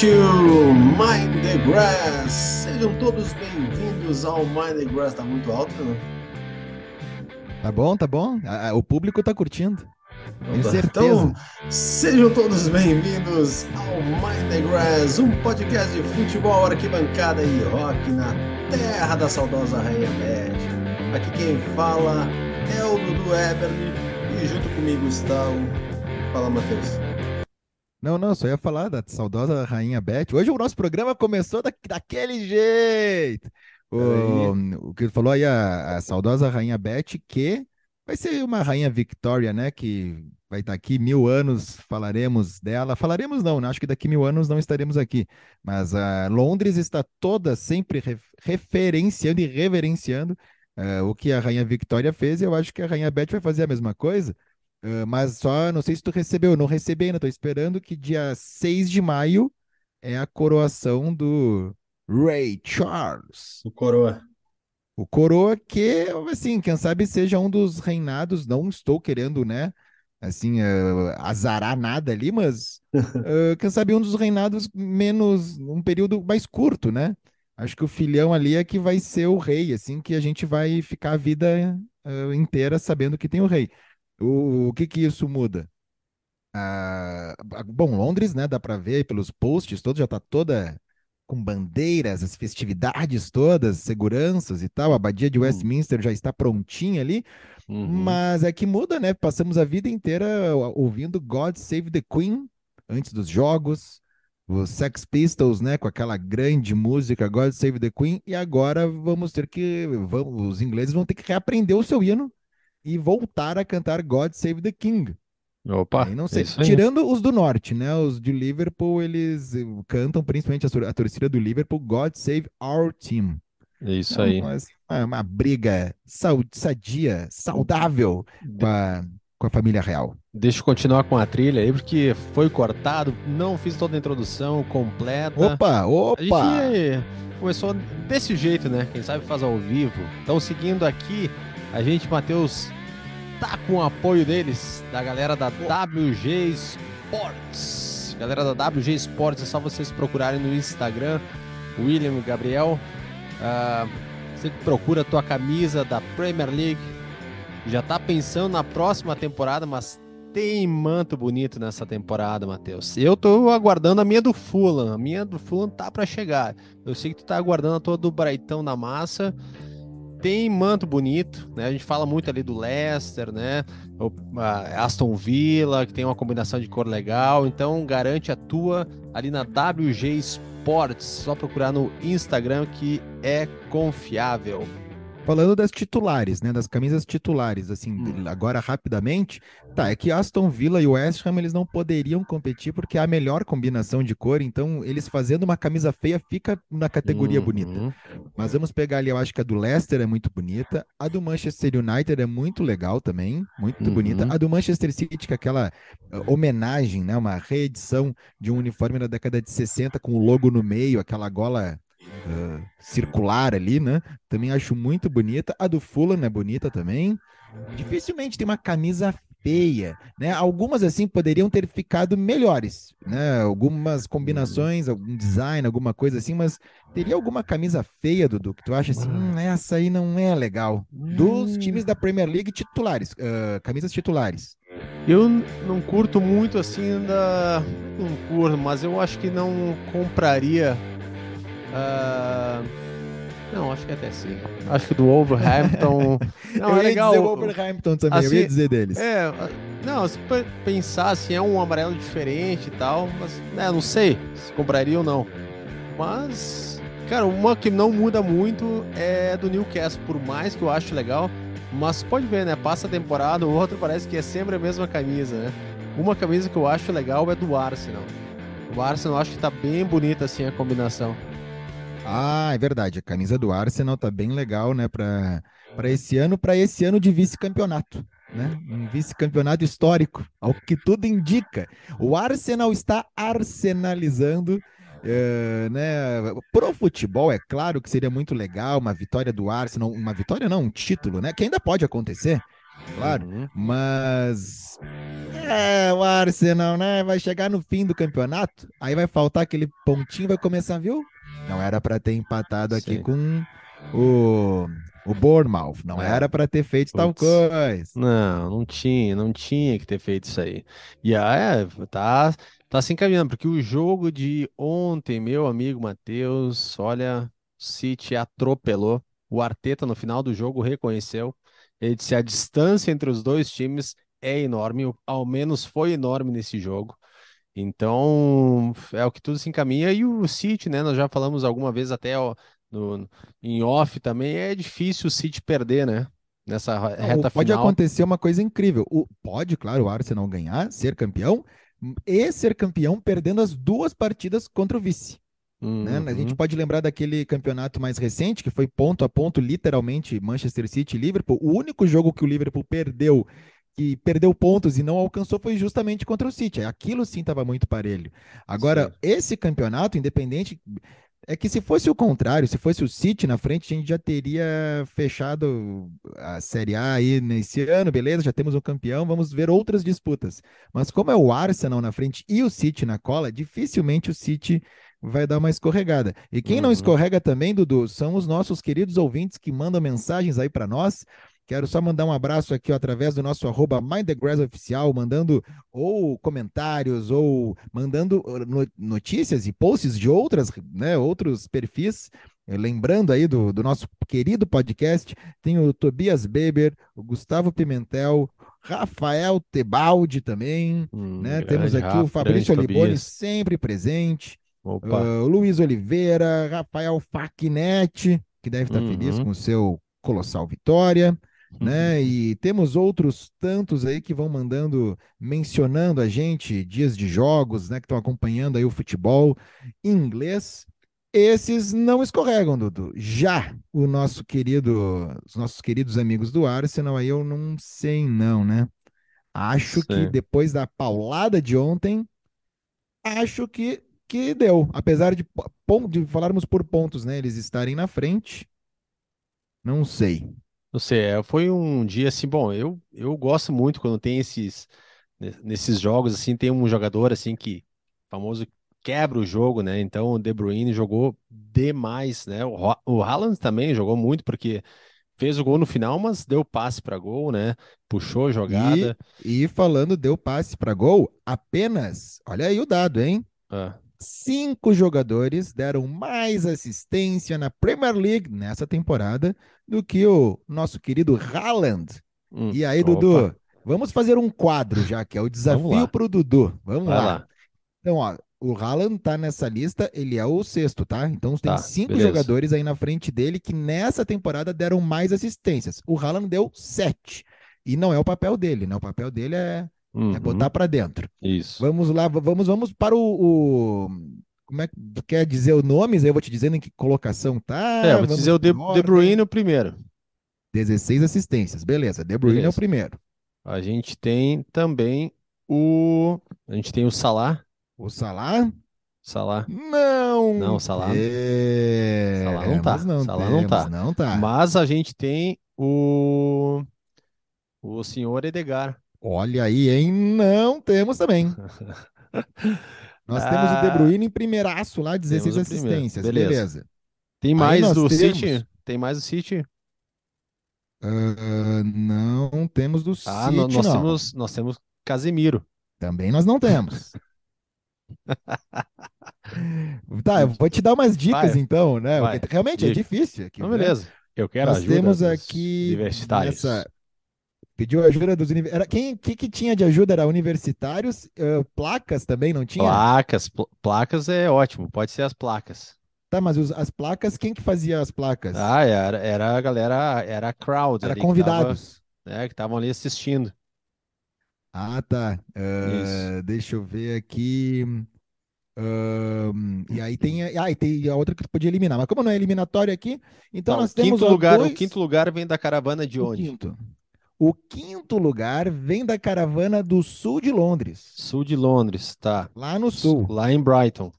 to Mind the Grass. Sejam todos bem-vindos ao Mind the Grass. Tá muito alto, não? Tá bom, tá bom. O público tá curtindo. Tenho certeza. Então, sejam todos bem-vindos ao Mind the Grass, um podcast de futebol, arquibancada e rock na terra da saudosa Rainha Beth. Aqui quem fala é o Dudu Eberly e junto comigo está o. Fala, Matheus. Não, não, só ia falar da saudosa Rainha Beth. Hoje o nosso programa começou da, daquele jeito. O, o que ele falou aí, a, a saudosa Rainha Beth, que vai ser uma Rainha Victoria, né? Que vai estar aqui mil anos, falaremos dela. Falaremos não, né? acho que daqui mil anos não estaremos aqui. Mas a Londres está toda sempre referenciando e reverenciando uh, o que a Rainha Victoria fez. E eu acho que a Rainha Beth vai fazer a mesma coisa. Uh, mas só, não sei se tu recebeu, não recebi ainda, tô esperando que dia 6 de maio é a coroação do Ray Charles. O coroa. O coroa que, assim, quem sabe seja um dos reinados, não estou querendo, né, assim, uh, azarar nada ali, mas uh, quem sabe um dos reinados menos, um período mais curto, né? Acho que o filhão ali é que vai ser o rei, assim, que a gente vai ficar a vida uh, inteira sabendo que tem o rei. O, o que que isso muda? Ah, bom, Londres, né? Dá para ver pelos posts, todo já está toda com bandeiras, as festividades todas, seguranças e tal. A abadia de hum. Westminster já está prontinha ali. Uhum. Mas é que muda, né? Passamos a vida inteira ouvindo God Save the Queen antes dos jogos, os Sex Pistols, né, com aquela grande música God Save the Queen, e agora vamos ter que, vamos, os ingleses vão ter que reaprender o seu hino e voltar a cantar God Save the King. Opa, aí não sei. É Tirando os do norte, né? Os de Liverpool, eles eh, cantam, principalmente a, a torcida do Liverpool, God Save Our Team. É isso então, aí. Mas, é uma briga sadia, saudável com a, com a família real. Deixa eu continuar com a trilha aí, porque foi cortado, não fiz toda a introdução completa. Opa, opa! A gente começou desse jeito, né? Quem sabe faz ao vivo. Então, seguindo aqui, a gente, Matheus, tá com o apoio deles, da galera da WG Sports. Galera da WG Sports, é só vocês procurarem no Instagram, William Gabriel. Uh, você procura a tua camisa da Premier League. Já tá pensando na próxima temporada, mas tem manto bonito nessa temporada, Matheus. Eu tô aguardando a minha do Fulham. A minha do Fulham tá para chegar. Eu sei que tu tá aguardando a tua do Braitão na massa tem manto bonito, né? A gente fala muito ali do Leicester, né? O, Aston Villa, que tem uma combinação de cor legal. Então, garante a tua ali na WG Sports. Só procurar no Instagram que é confiável. Falando das titulares, né, das camisas titulares, assim, hum. agora rapidamente, tá, é que Aston Villa e West Ham eles não poderiam competir porque é a melhor combinação de cor, então eles fazendo uma camisa feia fica na categoria uhum. bonita. Mas vamos pegar ali, eu acho que a do Leicester é muito bonita, a do Manchester United é muito legal também, muito uhum. bonita. A do Manchester City, que é aquela uh, homenagem, né, uma reedição de um uniforme da década de 60 com o logo no meio, aquela gola uh, circular ali, né? Também acho muito bonita. A do Fulham é bonita também. Dificilmente tem uma camisa feia, né? Algumas assim poderiam ter ficado melhores, né? Algumas combinações, algum design, alguma coisa assim, mas teria alguma camisa feia, Dudu, que tu acha assim, hum, essa aí não é legal. Dos times da Premier League titulares, uh, camisas titulares. Eu não curto muito assim da. Não curto, mas eu acho que não compraria Uh, não, acho que até sim. Acho que do Wolverhampton. não, eu é legal. Dizer o Wolverhampton também, assim, eu ia assim, dizer deles. É, não, se pensar assim, é um amarelo diferente e tal, mas né, não sei se compraria ou não. Mas, cara, uma que não muda muito é do Newcastle, por mais que eu acho legal. Mas pode ver, né? Passa a temporada, o outro parece que é sempre a mesma camisa, né? Uma camisa que eu acho legal é do Arsenal. O Arsenal acho que tá bem bonita assim a combinação. Ah, é verdade. A camisa do Arsenal tá bem legal, né, para para esse ano, para esse ano de vice-campeonato, né? Um vice-campeonato histórico, ao que tudo indica. O Arsenal está arsenalizando Uh, né, pro futebol, é claro que seria muito legal uma vitória do Arsenal, uma vitória não, um título, né, que ainda pode acontecer, claro. Uhum. Mas é, o Arsenal, né? Vai chegar no fim do campeonato, aí vai faltar aquele pontinho, vai começar, viu? Não era pra ter empatado aqui Sim. com o, o Bournemouth, não É. era pra ter feito tal Putz. coisa. Não, não tinha, não tinha que ter feito isso aí. E aí, tá, tá se encaminhando, porque o jogo de ontem, meu amigo Matheus, olha, o City atropelou. O Arteta no final do jogo reconheceu. Ele disse a distância entre os dois times é enorme, ao menos foi enorme nesse jogo. Então, é o que tudo se encaminha. E o City, né? Nós já falamos alguma vez até ó, no, em off também, é difícil o City perder, né? Nessa Não, reta pode final. acontecer uma coisa incrível. O, pode, claro, o Arsenal ganhar, ser campeão, e ser campeão perdendo as duas partidas contra o vice. né? A gente Uhum. pode lembrar daquele campeonato mais recente, que foi ponto a ponto, literalmente, Manchester City e Liverpool. O único jogo que o Liverpool perdeu, que perdeu pontos e não alcançou, foi justamente contra o City. Aquilo sim estava muito parelho. Agora, Sim. esse campeonato, independente. É que se fosse o contrário, se fosse o City na frente, a gente já teria fechado a Série A aí nesse ano, beleza? Já temos um campeão, vamos ver outras disputas. Mas como é o Arsenal na frente e o City na cola, dificilmente o City vai dar uma escorregada. E quem não Uhum. escorrega também, Dudu, são os nossos queridos ouvintes que mandam mensagens aí para nós. Quero só mandar um abraço aqui ó, através do nosso arroba oficial, mandando ou comentários ou mandando uh, no- notícias e posts de outras, né, outros perfis. Eh, Lembrando aí do, do nosso querido podcast, tem o Tobias Beber, o Gustavo Pimentel, Rafael Tebaldi também, Hum, né? Temos aqui o Rafa, Fabrício grande Oliboni sempre presente. Uh, Luiz Oliveira, Rafael Facchinetti, que deve estar feliz Uhum. com o seu colossal vitória, né? E temos outros tantos aí que vão mandando, mencionando a gente, dias de jogos, né? Que estão acompanhando aí o futebol em inglês. Esses não escorregam, Dudu. Já o nosso querido, os nossos queridos amigos do Arsenal, aí eu não sei não, né? Acho que Sim. depois da paulada de ontem, acho que, que deu. Apesar de, de falarmos por pontos, né? Eles estarem na frente. Não sei. Não sei, é, foi um dia assim, bom, eu, eu gosto muito quando tem esses, ne- nesses jogos, assim, tem um jogador, assim, que, famoso, quebra o jogo, né, então o De Bruyne jogou demais, né, o, o Haaland também jogou muito, porque fez o gol no final, mas deu passe para gol, né, puxou a jogada, E falando, deu passe para gol, apenas, olha aí o dado, hein? Ah, Cinco jogadores deram mais assistência na Premier League nessa temporada do que o nosso querido Haaland. hum, E aí, opa, Dudu, vamos fazer um quadro já, que é o desafio para o Dudu. Vamos lá. lá, Então, ó, o Haaland tá nessa lista, ele é o sexto, tá? Então tem Tá, cinco beleza. jogadores aí na frente dele que nessa temporada deram mais assistências. O Haaland deu sete. E não é o papel dele, né? O papel dele é, é Uhum, botar pra dentro. isso, Vamos lá, vamos, vamos para o, o- Como é que quer dizer os nomes? Aí eu vou te dizendo em que colocação tá. é, vou vamos dizer o De, De. Bruyne o primeiro, 16 assistências, beleza. De Bruyne é o Beleza. primeiro. a gente tem também o, a gente tem o Salah, O Salah? Salah, Não. Não, Salah- temos, Salah não tá, Não Salah não temos, tá. não tá. Mas a gente tem o o senhor Edgar. Olha aí, hein? Não temos também. Nós temos o De Ah, Bruyne em primeiraço lá, 16 temos o primeiro. assistências. Beleza. Beleza. Tem mais do temos- City? Tem mais do City? Ah, não temos do Ah, City, nós não. temos nós temos Casemiro. Também nós não temos. Tá, eu vou te dar umas dicas Vai, então, né? vai, realmente é diga. difícil aqui, Então, né? beleza. Eu quero Nós ajuda temos aqui nessa. Pediu ajuda dos universitários. Era quem que, que tinha de ajuda? Era universitários, eh, placas também não tinha? Placas, pl- placas é ótimo, pode ser as placas. Tá, mas os- as placas, quem que fazia as placas? Ah, era, era a galera, era a crowd Era ali que convidados. tava, né, que estavam ali assistindo. Ah, tá. Ah, deixa eu ver aqui. E aí tem, ah, e tem a outra que tu podia eliminar. Mas como não é eliminatório aqui, então Tá, nós o temos quinto lugar, dois- o quinto lugar vem da caravana de o onde? quinto. O quinto lugar vem da caravana do sul de Londres, Sul de Londres, tá. lá no sul. Lá em Brighton.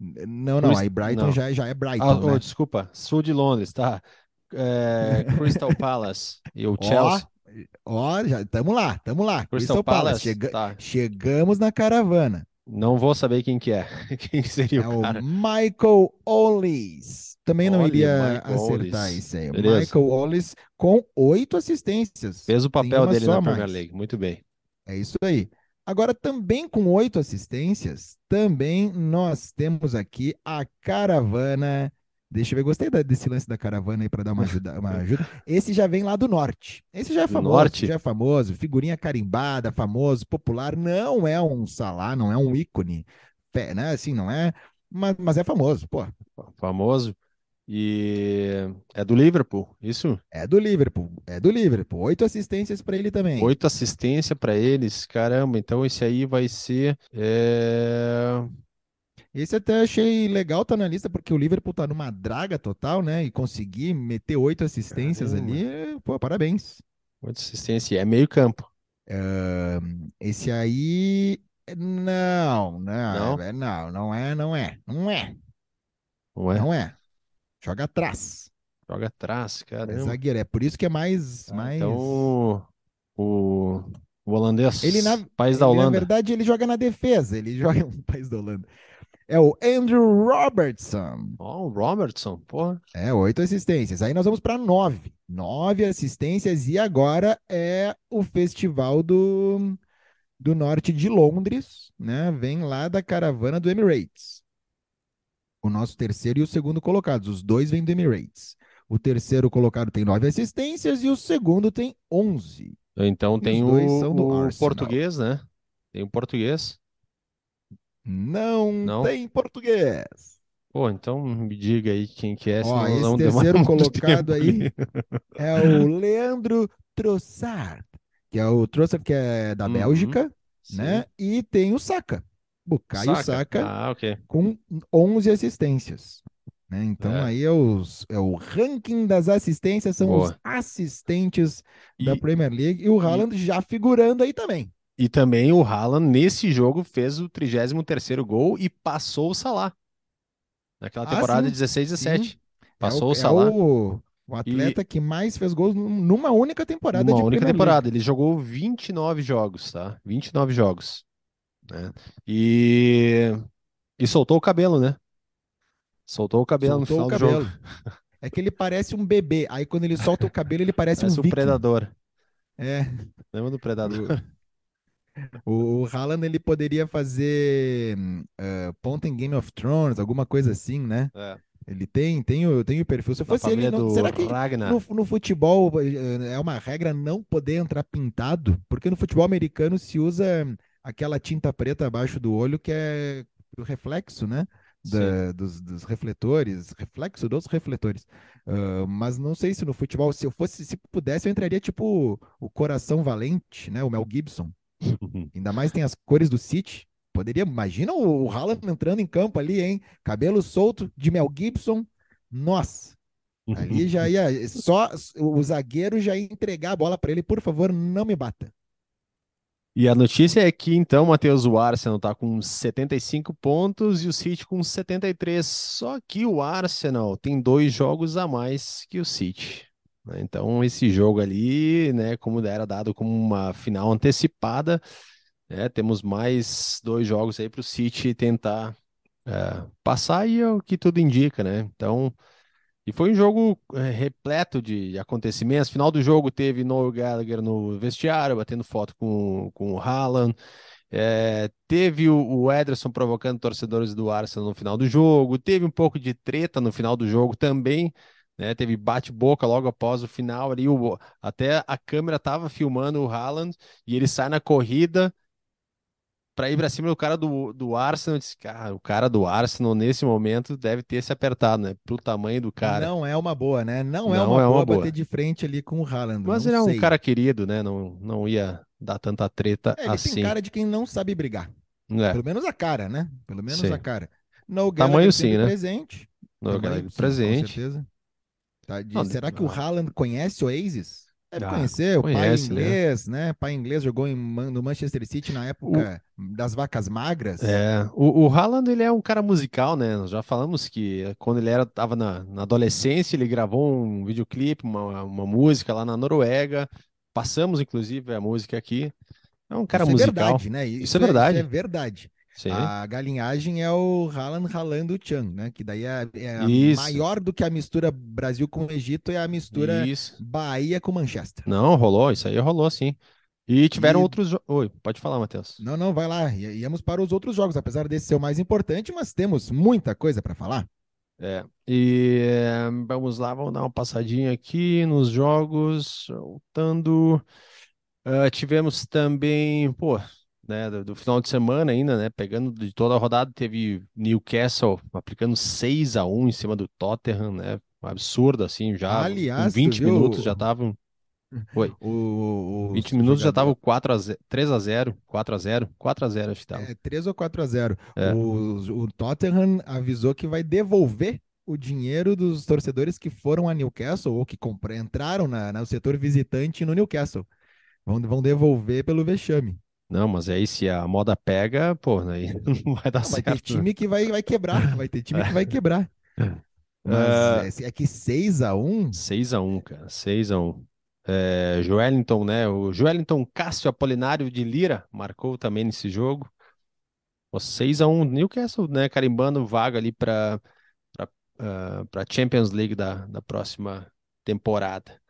Não, não, Crist- aí Brighton não. já, já é Ah, Brighton, oh, né? desculpa, sul de Londres, tá. É, Crystal Palace e o Chelsea. Ó, já estamos lá, estamos lá. Crystal Palace, Chega- tá. Chegamos na caravana. Não vou saber quem que é. Quem seria É o o cara? Michael Ollis. Também não Olha, iria acertar Ollis. isso aí. Beleza. Michael Ollis com oito assistências. Fez o papel dele na Premier mais. League. Muito bem. É isso aí. Agora, também com oito assistências, também nós temos aqui a caravana. Deixa eu ver, gostei desse lance da caravana aí para dar uma ajuda, uma ajuda. Esse já vem lá do norte. Esse já é famoso, norte? já é famoso, figurinha carimbada, famoso, popular. Não é um salá, não é um ícone, né? Assim, não é, mas, mas é famoso, pô. Famoso. E é do Liverpool, isso? É do Liverpool, é do Liverpool. Oito assistências para ele também. Oito assistências para eles. Caramba, então esse aí vai ser. é, Esse até achei legal tá na lista, porque o Liverpool tá numa draga total, né? E conseguir meter oito assistências Caramba. ali, pô, parabéns. Oito assistências. É meio campo. Ahn, esse aí. Não, não, Não? é- não, não é, não é, não é, Não é? não é. Joga atrás. Joga atrás, É caramba. zagueiro, é por isso que é mais, Tá, mais. Então, o, o, holandês, Ele, na, país da ele, na Holanda. verdade, ele joga na defesa, ele joga no país da Holanda. É o Andrew Robertson. Ó, o Robertson, porra. É, oito assistências. Aí nós vamos para nove. Nove assistências. E agora é o festival do, do norte de Londres, né? Vem lá da caravana do Emirates. O nosso terceiro e o segundo colocados. Os dois vêm do Emirates. O terceiro colocado tem nove assistências e o segundo tem onze. Então tem o, o português, né? Tem o português. Não, Não? tem português. Pô, então me diga aí quem que é, Ó, esse terceiro colocado aí é o Leandro Trossard, que é o Trossard que é da Uhum. Bélgica, Sim. né? E tem o Saka, Bukayo Saka, Ah, ok. com 11 assistências. né? Então É. aí é, os- é o ranking das assistências, são Boa. os assistentes da E, Premier League e o Haaland já figurando aí também. e também o Haaland, nesse jogo, fez o 33º gol e passou o Salah. Naquela Ah, temporada sim, 16, 17. Passou é o, o Salah. É o, o atleta que mais fez gols num- numa única temporada Uma de única Premier temporada. Ele jogou 29 jogos, tá? 29 jogos. Né? E... e soltou o cabelo, né? Soltou o cabelo Soltou no o final do cabelo. jogo. É que ele parece um bebê. Aí quando ele solta o cabelo, ele parece, Parece um um predador. É. Lembra do predador? O, o Haaland ele poderia fazer eh, ponta em Game of Thrones, alguma coisa assim, né? É. Ele tem, tem o, tem o perfil. Se fosse ele, não, do será que no, no futebol eh, é uma regra não poder entrar pintado? Porque no futebol americano se usa aquela tinta preta abaixo do olho que é o reflexo, né? Da- dos, dos refletores, reflexo dos refletores. Ah, mas não sei se no futebol, se eu fosse, se pudesse, eu entraria tipo o Coração Valente, né? O Mel Gibson. Ainda mais tem as cores do City. Poderia, imagina o, o Haaland entrando em campo ali, hein? Cabelo solto de Mel Gibson. Nossa, ali já ia só o zagueiro já ia entregar a bola para ele, por favor, não me bata. E a notícia é que, então, Matheus, o Arsenal tá com 75 pontos e o City com 73. Só que o Arsenal tem dois jogos a mais que o City. né? Então, esse jogo ali, né, como era dado como uma final antecipada, né, temos mais dois jogos aí para o City tentar é, passar e é o que tudo indica, né? Então, e foi um jogo é, repleto de acontecimentos. Final do jogo teve Noel Gallagher no vestiário, batendo foto com, com o Haaland. É, teve o, o Ederson provocando torcedores do Arsenal no final do jogo. Teve um pouco de treta no final do jogo também. Né? Teve bate-boca logo após o final ali. O, até a câmera estava filmando o Haaland e ele sai na corrida para ir para cima do cara do, do Arsenal. Eu disse, cara, o cara do Arsenal nesse momento deve ter se apertado, né? Pro tamanho do cara. Não é uma boa, né? Não é Não uma é uma boa boa. bater de frente ali com o Haaland. Mas não ele é um cara querido, né? Não, não ia dar tanta treta É, ele assim. tem cara de quem não sabe brigar. É, Pelo menos a cara, né? Pelo menos Sim. a cara. No Tamanho sim, né? presente. no Tamanho, sim, Com presente. certeza. Tá, de- Não, será que o. Haaland conhece o Oasis? Deve Ah, conhecer, o pai conhece, né? inglês, né? Pai inglês jogou em no Manchester City na época das vacas magras. É, o, o Haaland, ele é um cara musical, né? Nós já falamos que quando ele era, tava na, na adolescência, ele gravou um videoclipe, uma, uma música lá na Noruega, Passamos, inclusive, a música aqui. É um cara isso musical. é verdade, né? Isso é verdade. Isso é verdade. Sim. A galinhagem é o Haaland ralando o Chan, né? Que daí é, é maior do que a mistura Brasil com o Egito, é a mistura Isso. Bahia com Manchester. Não, rolou, isso aí rolou sim. E tiveram E- outros. Oi, pode falar, Matheus. Não, não, vai lá. Íamos para os outros jogos, apesar desse ser o mais importante, mas temos muita coisa para falar. É, e eh, vamos lá, vamos dar uma passadinha aqui nos jogos, voltando. Ah, tivemos também, pô, né, do, do final de semana ainda, né, pegando de toda a rodada, teve Newcastle aplicando 6 a 1 em cima do Tottenham, né, um absurdo assim, já Aliás, com tu 20 viu minutos já estavam, oi, O, 20 minutos já estavam 4 a 0, 3 a 0, 4 a 0, 4 a 0 acho que tava. É 3 ou 4 a 0. É. O, o Tottenham avisou que vai devolver o dinheiro dos torcedores que foram a Newcastle ou que entraram na, no setor visitante no Newcastle. Vão, vão devolver pelo vexame. Não, mas aí se a moda pega, pô, aí não vai dar Não, vai certo. né? ter time que vai, vai quebrar. Vai ter time que vai quebrar. Ah. Mas é, é que 6 a 1 6 a 1 cara. 6 a 1 É, Joelinton, né? O Joelinton Cássio Apolinário de Lira marcou também nesse jogo. Pô, 6 a 1 Newcastle, né? Carimbando vaga ali para para Champions League da, da próxima temporada.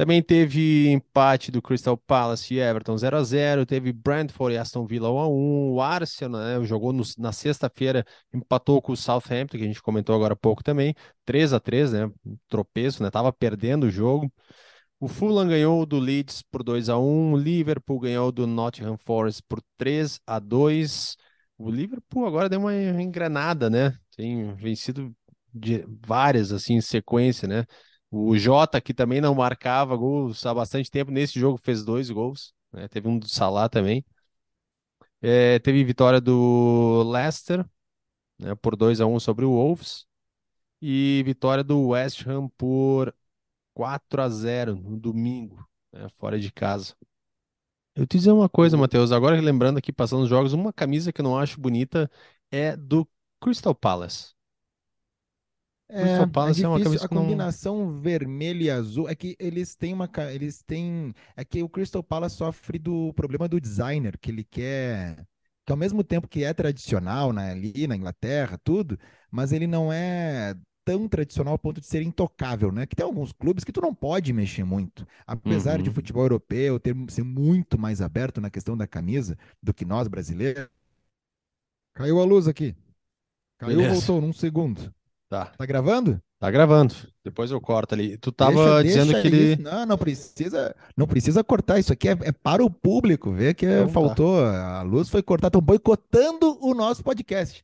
Também teve empate do Crystal Palace e Everton 0 a 0 Teve Brentford e Aston Villa 1 a 1 O Arsenal, né, jogou no- na sexta-feira, empatou com o Southampton, que a gente comentou agora há pouco também. 3 a 3 né? Tropeço, né? Tava perdendo o jogo. O Fulham ganhou do Leeds por 2 a 1 O Liverpool ganhou do Nottingham Forest por 3 a 2 O Liverpool agora deu uma engrenada, né? Tem vencido de várias assim em sequência, né? O Jota, que também não marcava gols há bastante tempo, nesse jogo fez dois gols, né? Teve um do Salah também. É, teve vitória do Leicester, né, por 2 a 1 sobre o Wolves. E vitória do West Ham por 4 a 0 no domingo, né, fora de casa. Eu te dizer uma coisa, Matheus, agora lembrando aqui, passando os jogos, uma camisa que eu não acho bonita é do Crystal Palace. É, Crystal é Palace é uma difícil. camisa A que não- combinação vermelho e azul é que eles têm uma. Eles têm. É que o Crystal Palace sofre do problema do designer, que ele quer. Que ao mesmo tempo que é tradicional né, ali na Inglaterra, tudo, mas ele não é tão tradicional ao ponto de ser intocável, né? Que tem alguns clubes que tu não pode mexer muito. Apesar de Uhum. futebol europeu ter, ser muito mais aberto na questão da camisa do que nós brasileiros. Caiu a luz aqui. Caiu, Beleza. voltou num segundo. Tá, Tá gravando? tá gravando. Depois eu corto ali. Tu tava Deixa- dizendo deixa que ele. isso. Não, não precisa, não precisa cortar. Isso aqui é, é para o público ver que Então tá. faltou. A luz foi cortada. Estão boicotando o nosso podcast.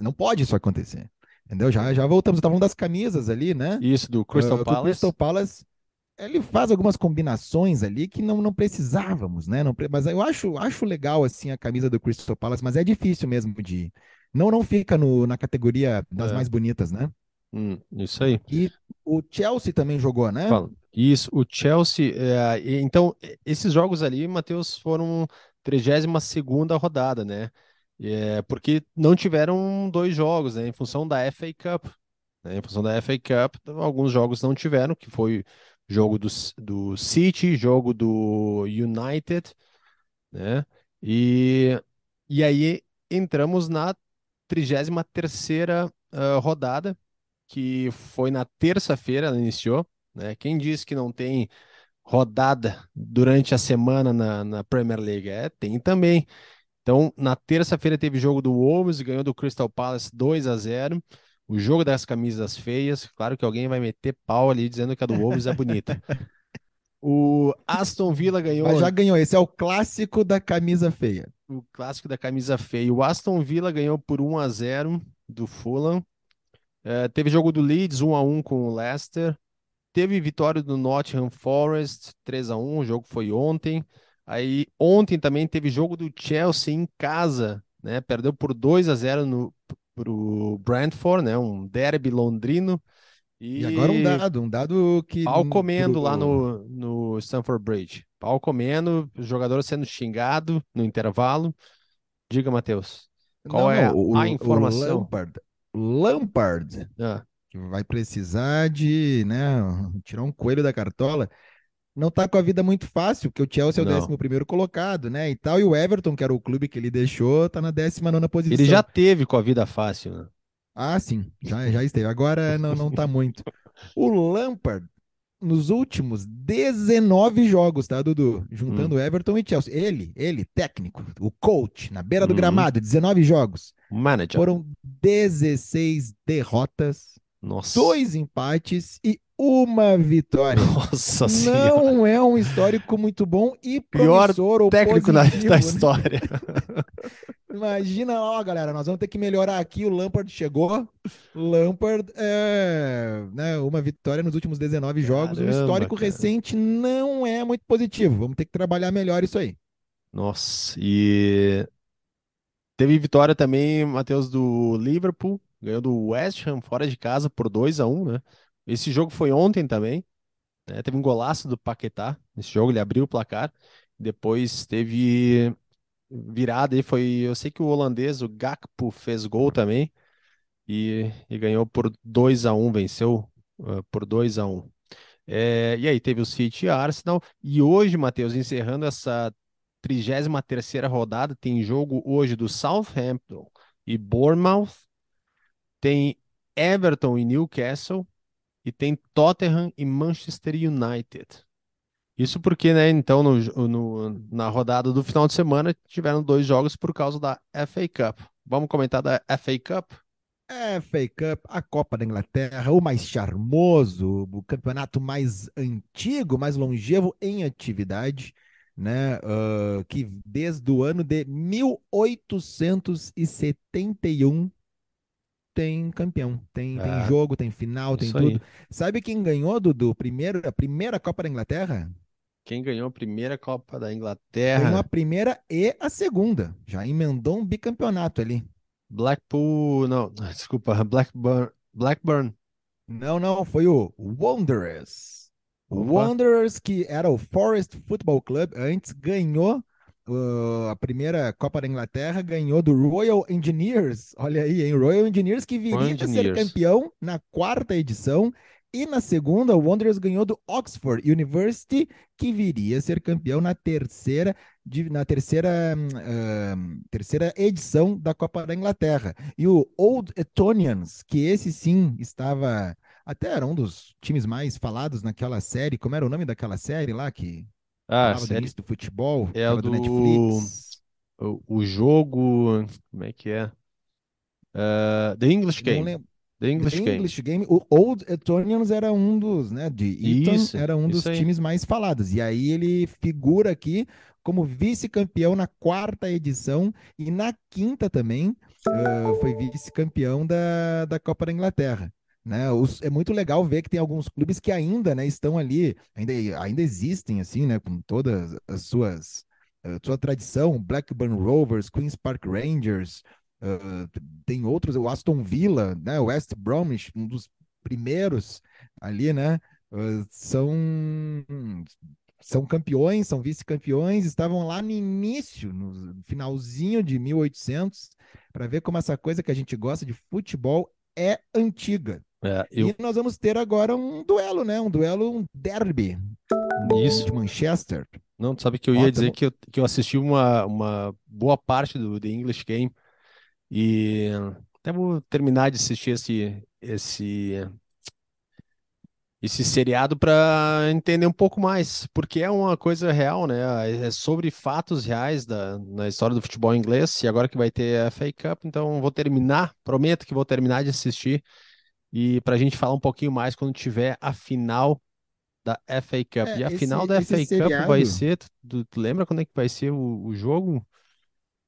Não pode isso acontecer. Entendeu? Já, já voltamos. Estavam das camisas ali, né? Isso, do Crystal Ah, que o Palace. Crystal Palace ele faz algumas combinações ali que não, não precisávamos, né? Não, mas eu acho, acho legal assim a camisa do Crystal Palace, mas é difícil mesmo de. Não, não fica no, na categoria das É. mais bonitas, né? Hum, isso aí. E o Chelsea também jogou, né? Fala. Isso, o Chelsea. é, então, esses jogos ali, Matheus, foram 32ª rodada, né? É, porque não tiveram dois jogos, né? Em função da FA Cup. né? Em função da FA Cup, alguns jogos não tiveram, que foi jogo do, do City, jogo do United, né? E, e aí entramos na 33ª ah, rodada, que foi na terça-feira, ela iniciou, né? Quem disse que não tem rodada durante a semana na, na Premier League? É, tem também. Então, na terça-feira teve jogo do Wolves, ganhou do Crystal Palace 2 a 0. O jogo das camisas feias, claro que alguém vai meter pau ali dizendo que a do Wolves é bonita. O Aston Villa ganhou Mas já ganhou. Esse é o clássico da camisa feia. o clássico da camisa feia. O Aston Villa ganhou por 1 a 0 do Fulham. Eh, teve jogo do Leeds 1 a 1 com o Leicester. Teve vitória do Nottingham Forest 3 a 1. O jogo foi ontem. Aí ontem também teve jogo do Chelsea em casa, né? Perdeu por 2 a 0 no pro Brentford, né? Um derby londrino. E, agora um dado, um dado que. Pau comendo pro- lá no, no Stamford Bridge. Pau comendo, jogador sendo xingado no intervalo. Diga, Matheus. Qual Não, é não, o- a o informação? Lampard, Lampard Ah, que vai precisar de, né, tirar um coelho da cartola. não tá com a vida muito fácil, porque o Chelsea é o Não. décimo primeiro colocado, né? E tal, e o Everton, que era o clube que ele deixou, tá na décima nona posição. Ele já teve com a vida fácil, né? Ah, sim, já, já esteve. Agora não, não tá muito. O Lampard, nos últimos 19 jogos, tá, Dudu? Juntando Everton e Chelsea. Ele, ele, técnico, o coach, na beira do Uhum. gramado, 19 jogos. Manager. Foram 16 derrotas, Nossa. dois empates e uma vitória. Nossa senhora. Não é um histórico muito bom e Pior promissor ou Técnico da, positivo, da né? história. Imagina lá, ó, galera, nós vamos ter que melhorar aqui. O Lampard chegou. Lampard é né, uma vitória nos últimos 19 jogos. O histórico cara. recente não é muito positivo. Vamos ter que trabalhar melhor isso aí. Nossa, e teve vitória também, Matheus, do Liverpool, ganhou do West Ham fora de casa por 2 a 1 né? Esse jogo foi ontem também, né? Teve um golaço do Paquetá nesse jogo, ele abriu o placar. Depois teve virada aí, foi, eu sei que o holandês, o Gakpo, fez gol também e, e ganhou por 2 a 1 venceu uh, por 2 a 1 É, e aí teve o City e Arsenal, e hoje, Matheus, encerrando essa 33ª rodada, tem jogo hoje do Southampton e Bournemouth, tem Everton e Newcastle, e tem Tottenham e Manchester United. Isso porque, né, então, no, no- na rodada do final de semana, tiveram dois jogos por causa da FA Cup. Vamos comentar da FA Cup? FA Cup, a Copa da Inglaterra, o mais charmoso, o campeonato mais antigo, mais longevo em atividade, né? ah, que desde o ano de 1871 tem campeão, tem, tem É, jogo, tem final, tem Isso aí. tudo. Sabe quem ganhou, Dudu? Primeiro, a primeira Copa da Inglaterra? Quem ganhou a primeira Copa da Ganhou a Inglaterra? primeira e a segunda. Já emendou um bicampeonato ali. Blackpool, não, desculpa, Blackburn, Blackburn. Não, não, foi o Wanderers. O. Wanderers, que era o Forest Football Club, antes ganhou uh, a primeira Copa da Inglaterra, ganhou do Royal Engineers. Olha aí, hein? Royal Engineers, que viria a ser Engineers. campeão na quarta edição. E na segunda, o Wanderers ganhou do Oxford University, que viria a ser campeão na terceira, na terceira, ah, terceira edição da Copa da Inglaterra. E o Old Etonians, que esse sim estava até era um dos times mais falados naquela série. Como era o nome daquela série lá que Ah, falava do sério? início do futebol? É do do- Netflix. O, o jogo, como é que é? Ah, The English Não Game. lembro. The English The Game. English Game. O Old Etonians era um dos, né, de Eton, Isso, era um dos times mais falados. E aí ele figura aqui como vice-campeão na quarta edição e na quinta também ah, foi vice-campeão da, da Copa da Inglaterra. Né? Os- é muito legal ver que tem alguns clubes que ainda, né, estão ali, ainda, ainda existem assim, né, com todas as suas a sua tradição, Blackburn Rovers, Queens Park Rangers, ah, tem outros, o Aston Villa, né, West Bromwich, um dos primeiros ali, né, ah, são são campeões, são vice-campeões, estavam lá no início, no finalzinho de 1800, para ver como essa coisa que a gente gosta de futebol é antiga. É, eu, E nós vamos ter agora um duelo, né, um duelo, um derby isso. de Manchester. Não, tu sabe que eu ia Ótimo. dizer que eu, que eu assisti uma, uma boa parte do The English Game e até vou terminar de assistir esse, esse, esse seriado para entender um pouco mais, porque é uma coisa real, né? É sobre fatos reais da, na história do futebol inglês e agora que vai ter a FA Cup, então vou terminar, prometo que vou terminar de assistir e para a gente falar um pouquinho mais quando tiver a final da FA Cup. É, E a esse- final da FA Cup vai ser. Tu, tu- lembra quando é que vai ser o, o jogo?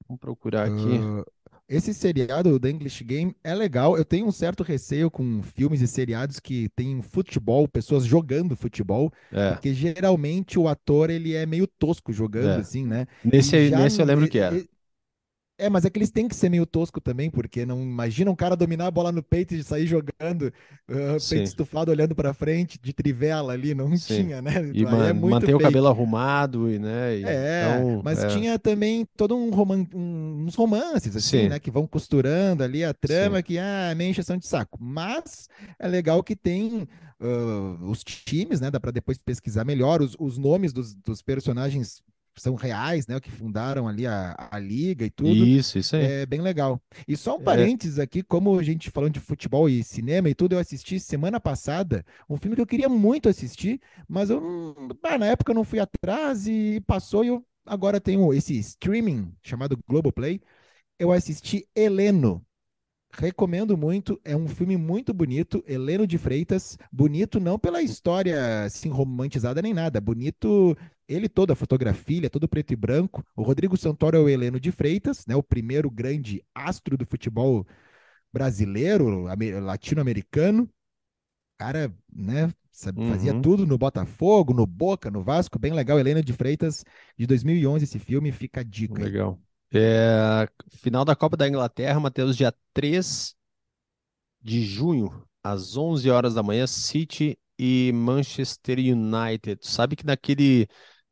Vamos procurar aqui. Ah, esse seriado da English Game é legal. Eu tenho um certo receio com filmes e seriados que tem futebol, pessoas jogando futebol, É, porque geralmente o ator ele é meio tosco jogando É. assim, né? nesse, aí- nesse eu lembro que era. É, mas é que eles têm que ser meio tosco também, porque não imagina um cara dominar a bola no peito e sair jogando, uh, peito estufado olhando para frente, de trivela ali, não Sim. tinha, né? E man, é manter fake. o cabelo arrumado e, né? E, é, então, mas é. tinha também todo um roman uns romances, assim, Sim. né? Que vão costurando ali a trama, Sim. que ah, é meio encheção de saco. Mas é legal que tem uh, os times, né? Dá para depois pesquisar melhor os, os nomes dos, dos personagens são reais, né? Que fundaram ali a, a liga e tudo. Isso, isso aí. É bem legal. E só um é. parênteses é. aqui, como a gente falando de futebol e cinema e tudo, eu assisti semana passada um filme que eu queria muito assistir, mas eu na época eu não fui atrás e passou e eu agora tenho esse streaming chamado Globoplay. Eu assisti Heleno, Recomendo muito, é um filme muito bonito, Heleno de Freitas, bonito não pela história assim romantizada nem nada, bonito ele todo, a fotografia, todo preto e branco. O Rodrigo Santoro é o Heleno de Freitas, né, o primeiro grande astro do futebol brasileiro, latino-americano. Cara, né, sabe, uhum. fazia tudo no Botafogo, no Boca, no Vasco, bem legal. Heleno de Freitas, de 2011 esse filme, fica a dica. Legal. É, final da Copa da Inglaterra, Matheus, dia 3 de junho, às 11 horas da manhã, City e Manchester United. Sabe que naquele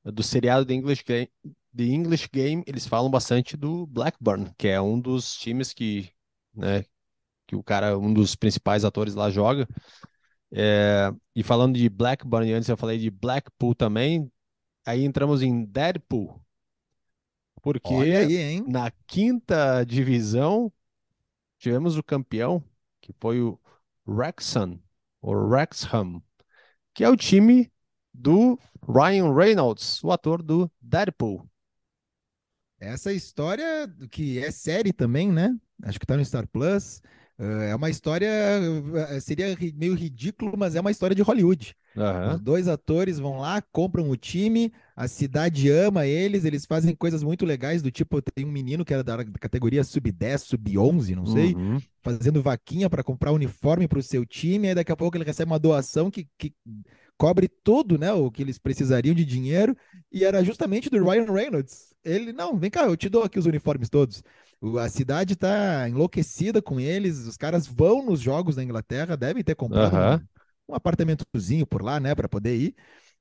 do seriado The English Game, The English Game, eles falam bastante do Blackburn, que é um dos times que, né, que o cara, um dos principais atores lá joga. É, e falando de Blackburn, antes eu falei de Blackpool também. Aí entramos em Deadpool, porque aí, na quinta divisão tivemos o campeão, que foi o Wrexham, ou Wrexham, que é o time do Ryan Reynolds, o ator do Deadpool. Essa história, que é série também, né? Acho que tá no Star Plus. É uma história, eh, seria meio ridículo, mas é uma história de Hollywood. Uhum. Os dois atores vão lá, compram o time, a cidade ama eles, eles fazem coisas muito legais, do tipo, tem um menino que era da categoria sub-10, sub-11, não sei, uhum. fazendo vaquinha para comprar uniforme para o seu time, aí daqui a pouco ele recebe uma doação que, que cobre tudo, né, o que eles precisariam de dinheiro, e era justamente do Ryan Reynolds. Ele, não, vem cá, eu te dou aqui os uniformes todos. A cidade está enlouquecida com eles. Os caras vão nos jogos da Inglaterra, devem ter comprado uhum. Um, apartamentozinho por lá, né, para poder ir.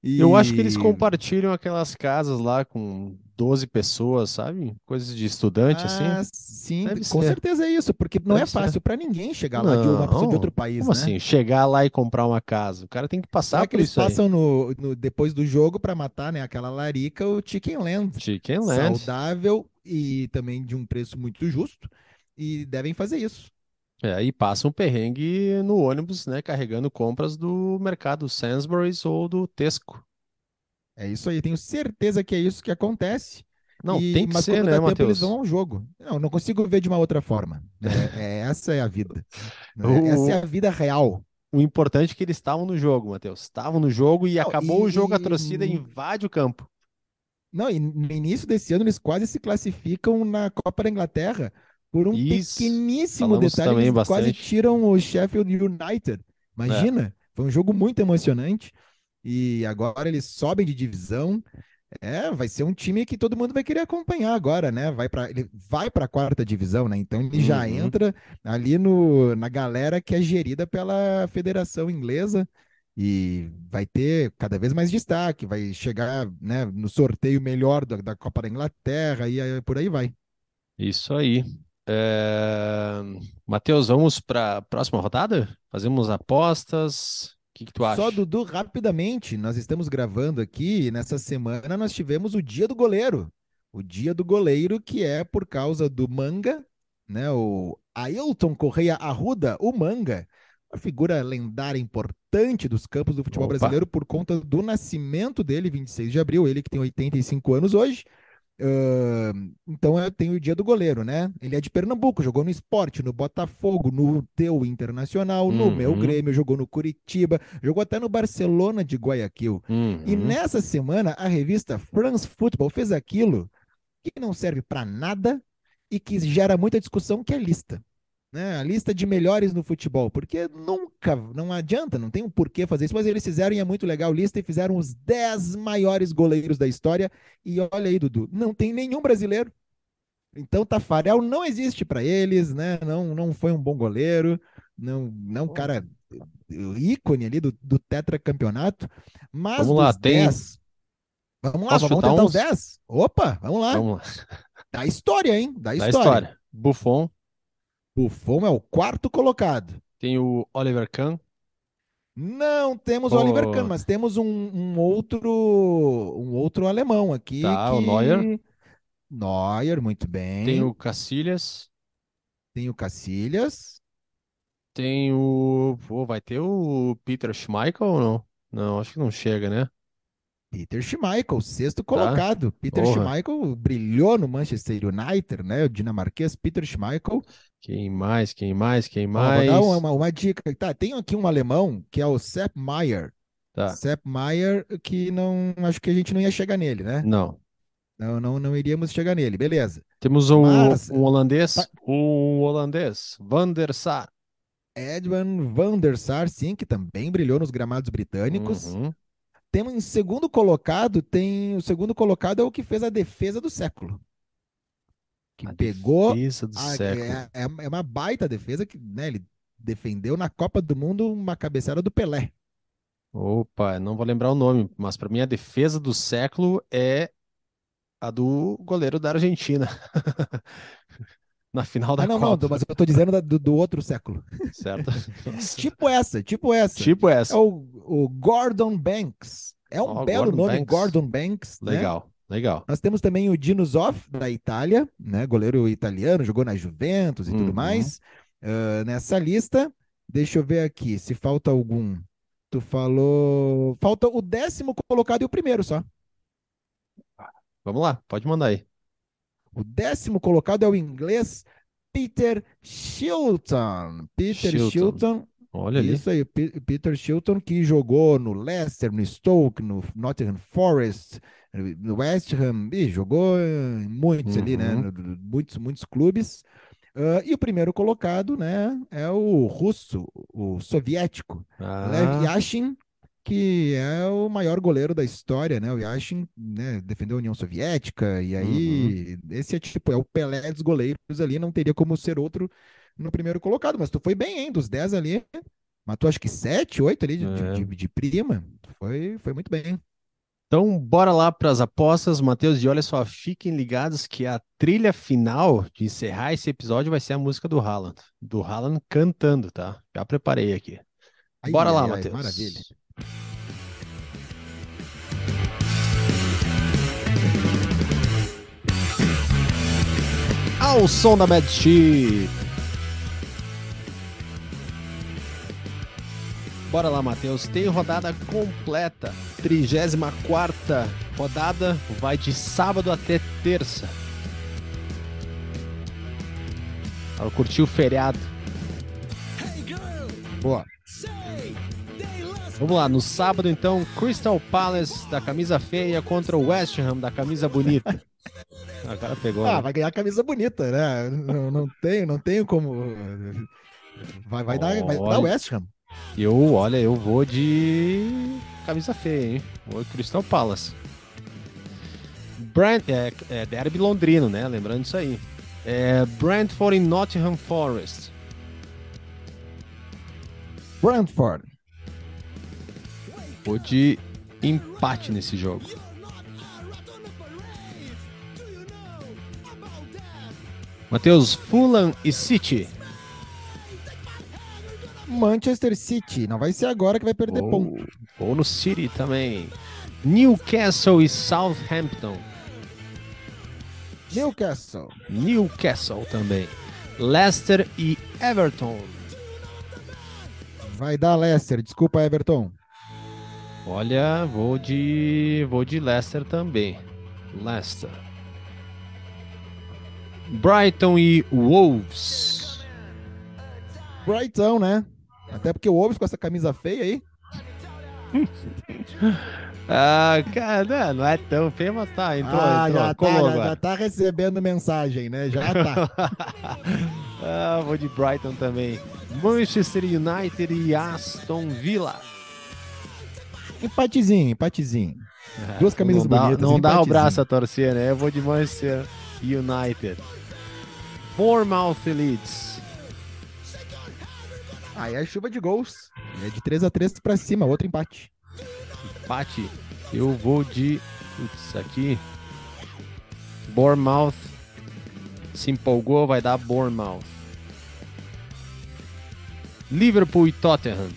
E... Eu acho que eles compartilham aquelas casas lá com 12 pessoas, sabe? Coisas de estudante, assim. ah, assim. Sim, Deve com ser. certeza é isso, porque não Deve é fácil para ninguém chegar não, lá de uma pessoa de outro país, como né? assim? Chegar lá e comprar uma casa. O cara tem que passar Será que eles passam no, no, depois do jogo para matar, né, aquela larica, o Chicken Land. Chicken Land. Saudável e também de um preço muito justo, e devem fazer isso. É, e passa um perrengue no ônibus, né, carregando compras do mercado Sainsbury's ou do Tesco. É isso aí, tenho certeza que é isso que acontece. Não, e, tem que mas ser, né, Matheus? Eles vão ao jogo. Não, não consigo ver de uma outra forma. É, é essa é a vida. O... Essa é a vida real. O importante é que eles estavam no jogo, Matheus. Estavam no jogo e não, acabou e... o jogo, a torcida invade o campo. Não, e no início desse ano eles quase se classificam na Copa da Inglaterra por um Isso. pequeníssimo Falamos detalhe. Eles bastante. quase tiram o Sheffield United. Imagina, é. foi um jogo muito emocionante. E agora eles sobem de divisão. É, vai ser um time que todo mundo vai querer acompanhar agora, né? Vai para ele vai para a quarta divisão, né? Então ele uhum. já entra ali no, na galera que é gerida pela Federação Inglesa e vai ter cada vez mais destaque, vai chegar né, no sorteio melhor da, da Copa da Inglaterra e aí, por aí vai. Isso aí. É... Matheus, vamos para a próxima rodada? Fazemos apostas. O que, que, tu acha? Só, Dudu, rapidamente, nós estamos gravando aqui, nessa semana nós tivemos o Dia do Goleiro. O Dia do Goleiro, que é por causa do Manga, né? O Ailton Correia Arruda, o Manga, uma figura lendária importante dos campos do futebol Opa. brasileiro por conta do nascimento dele, 26 de abril, ele que tem 85 anos hoje. Uh, então eu tenho o dia do goleiro, né? Ele é de Pernambuco, jogou no esporte, no Botafogo, no teu Internacional, uhum. no meu Grêmio, jogou no Curitiba, jogou até no Barcelona de Guayaquil. Uhum. E nessa semana a revista France Football fez aquilo que não serve para nada e que gera muita discussão, que é lista né, a lista de melhores no futebol, porque nunca, não adianta, não tem um porquê fazer isso, mas eles fizeram e é muito legal a lista e fizeram os 10 maiores goleiros da história. E olha aí, Dudu, não tem nenhum brasileiro. Então, Tafarel não existe para eles, né? Não, não foi um bom goleiro, não, não um cara ícone ali do, do tetracampeonato. Mas vamos lá, tem. 10, vamos lá, vamos tentar uns... os 10? Opa, vamos lá. Vamos lá. Da história, hein? Da, da história. história. Buffon. Buffon é o quarto colocado. Tem o Oliver Kahn. Não temos o Oliver Kahn, mas temos um, um, outro um outro alemão aqui. Tá, que... o Neuer. Neuer, muito bem. Tem o Cacilhas. Tem o Cacilhas. Tem o. Pô, vai ter o Peter Schmeichel ou não? Não, acho que não chega, né? Peter Schmeichel, sexto colocado. Tá? Peter Porra. Schmeichel brilhou no Manchester United, né? O dinamarquês Peter Schmeichel. Quem mais? Quem mais? Quem mais? Ah, vou dar uma, uma, dica. Tá, tem aqui um alemão que é o Sepp Maier. Tá. Sepp Maier, que não. Acho que a gente não ia chegar nele, né? Não. Não, não, não iríamos chegar nele, beleza. Temos um, Mas, um holandês, tá... um holandês, Van der Sar. Edwin van der Sar, sim, que também brilhou nos gramados britânicos. Uhum. Temos em segundo colocado, tem o segundo colocado é o que fez a defesa do século. Que a pegou defesa do a, século. É, é, uma baita defesa que, né, ele defendeu na Copa do Mundo uma cabeçada do Pelé. Opa, não vou lembrar o nome, mas para mim a defesa do século é a do goleiro da Argentina. Na final da ah, não, Copa. não, mas eu tô dizendo do, do outro século. Certo. tipo essa, tipo essa. Tipo essa. É o, o Gordon Banks. É um oh, belo Gordon nome, Banks. Gordon Banks. né? Legal, legal. Nós temos também o Dino Zoff, da Itália, né? Goleiro italiano, jogou na Juventus e Uhum. tudo mais. Ah, nessa lista, deixa eu ver aqui se falta algum. Tu falou. Falta o décimo colocado e o primeiro só. Vamos lá, pode mandar aí. O décimo colocado é o inglês Peter Shilton. Peter Shilton. Shilton. Olha ali. Isso aí, Pe- Peter Shilton, que jogou no Leicester, no Stoke, no Nottingham Forest, no West Ham, e jogou em muitos ali, né? Uhum. Muitos, muitos clubes. Ah, e o primeiro colocado, né, é o russo, o soviético, Lev Ah, Yashin, que é o maior goleiro da história, né? O Yashin, né, defendeu a União Soviética, e aí esse é tipo, é o Pelé dos goleiros ali, não teria como ser outro no primeiro colocado, mas tu foi bem, hein? Dos 10 ali, matou acho que 7, 8 ali de, de- É. de- de prima. Foi, foi muito bem. Então, bora lá para as apostas, Matheus. E olha só, fiquem ligados que a trilha final de encerrar esse episódio vai ser a música do Haaland. Do Haaland cantando, tá? Já preparei aqui. Bora lá, ai, Matheus. Maravilha. Ao som da Mad. Bora lá, Matheus. Tem rodada completa. 34 rodada. Vai de sábado até terça. Para curtir o feriado. Boa. Vamos lá, no sábado então, Crystal Palace da camisa feia contra o West Ham da camisa bonita. Ah, o cara pegou. Ah, né? vai ganhar camisa bonita, né? Não, não tenho, não tenho como. Vai, vai, dar, vai dar. West Ham. Eu, olha, eu vou de camisa feia, hein? Vou de Crystal Palace. Brent, é, é derby londrino, né? Lembrando isso aí. É, Brentford e Nottingham Forest. Brentford. De empate nesse jogo. Matheus, Fulham e City. Manchester City. Não vai ser agora que vai perder Ou, ponto. ou no City também. Newcastle e Southampton. Newcastle. Newcastle também. Leicester e Everton. Vai dar Leicester. Desculpa, Everton. Olha, vou de vou de Leicester também. Leicester. Brighton e Wolves. Brighton, né? Até porque o Wolves com essa camisa feia aí. Ah, cara, não é tão feio, mas tá, entrou, ah, entrou, já, tá, já tá recebendo mensagem, né? Já tá. ah, vou de Brighton também. Manchester United e Aston Villa. Empatezinho, empatezinho. Duas camisas não dá, bonitas, Não dá o empatezinho. braço a torcer, né? Eu vou de Manchester United. Bournemouth Leeds. Aí é chuva de gols. É de 3 a 3 pra cima, outro empate. Empate. Eu vou de. Putz, aqui. Bournemouth. Se empolgou, vai dar Bournemouth. Liverpool e Tottenham.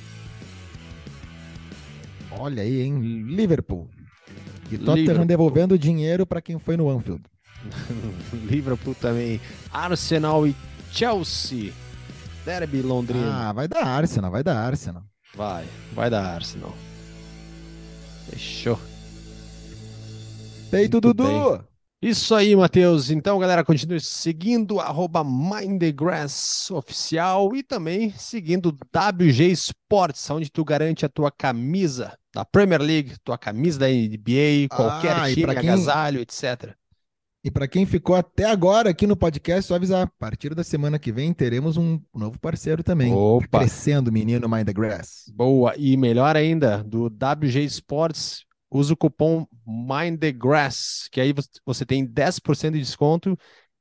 Olha aí, hein? Liverpool. E Tottenham Liverpool. devolvendo dinheiro pra quem foi no Anfield. Liverpool também. Arsenal e Chelsea. Derby Londrina. Ah, vai dar Arsenal, vai dar Arsenal. Vai, vai dar Arsenal. Fechou. Muito Dudu! Isso aí, Matheus. Então, galera, continue seguindo arroba Mind the Grass oficial e também seguindo WG Sports, onde tu garante a tua camisa da Premier League, tua camisa da NBA, qualquer Ah, time, quem- agasalho, etc. E pra quem ficou até agora aqui no podcast, só avisar, a partir da semana que vem teremos um novo parceiro também. Opa. Tá crescendo, menino Mind the Grass. Boa. E melhor ainda, do WG Sports, usa o cupom MindTheGrass, que aí você- você tem 10% de desconto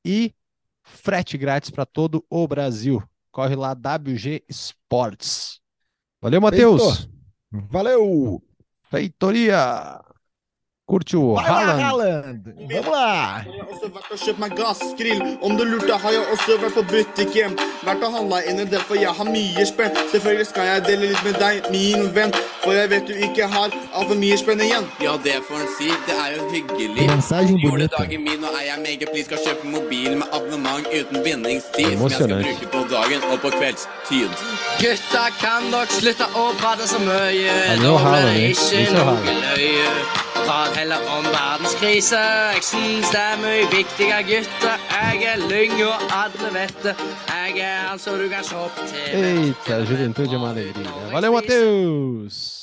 e frete grátis para todo o Brasil. Corre lá, WG Sports. Valeu, Matheus. Valeu! Feitoria. Curte o Haaland. Haaland! Vamos lá! Jeg har også vært og kjøpt meg gassgrill. Om du lurte, har jeg også vært på butikken. Vært og handla inn en del, for jeg har mye spenn. Selvfølgelig skal jeg dele litt med deg, min venn. For jeg vet du ikke har altfor mye spenn igjen. Ja, det får en si. Det er jo hyggelig. Juledagen min, og er jeg megapris skal kjøpe mobil med abonnement uten bindingstid. Som jeg skal bruke på dagen og på kveldstid. Gutta, kan dere slutte å prate så mye? Nå blir det ikke noe løye. Prat heller om verdenskrise. Jeg syns det er mye gutter. Jeg er lyng, og alle vet det. Jeg er han som du kan shoppe til. Eita, juventude é uma. Valeu, Matheus.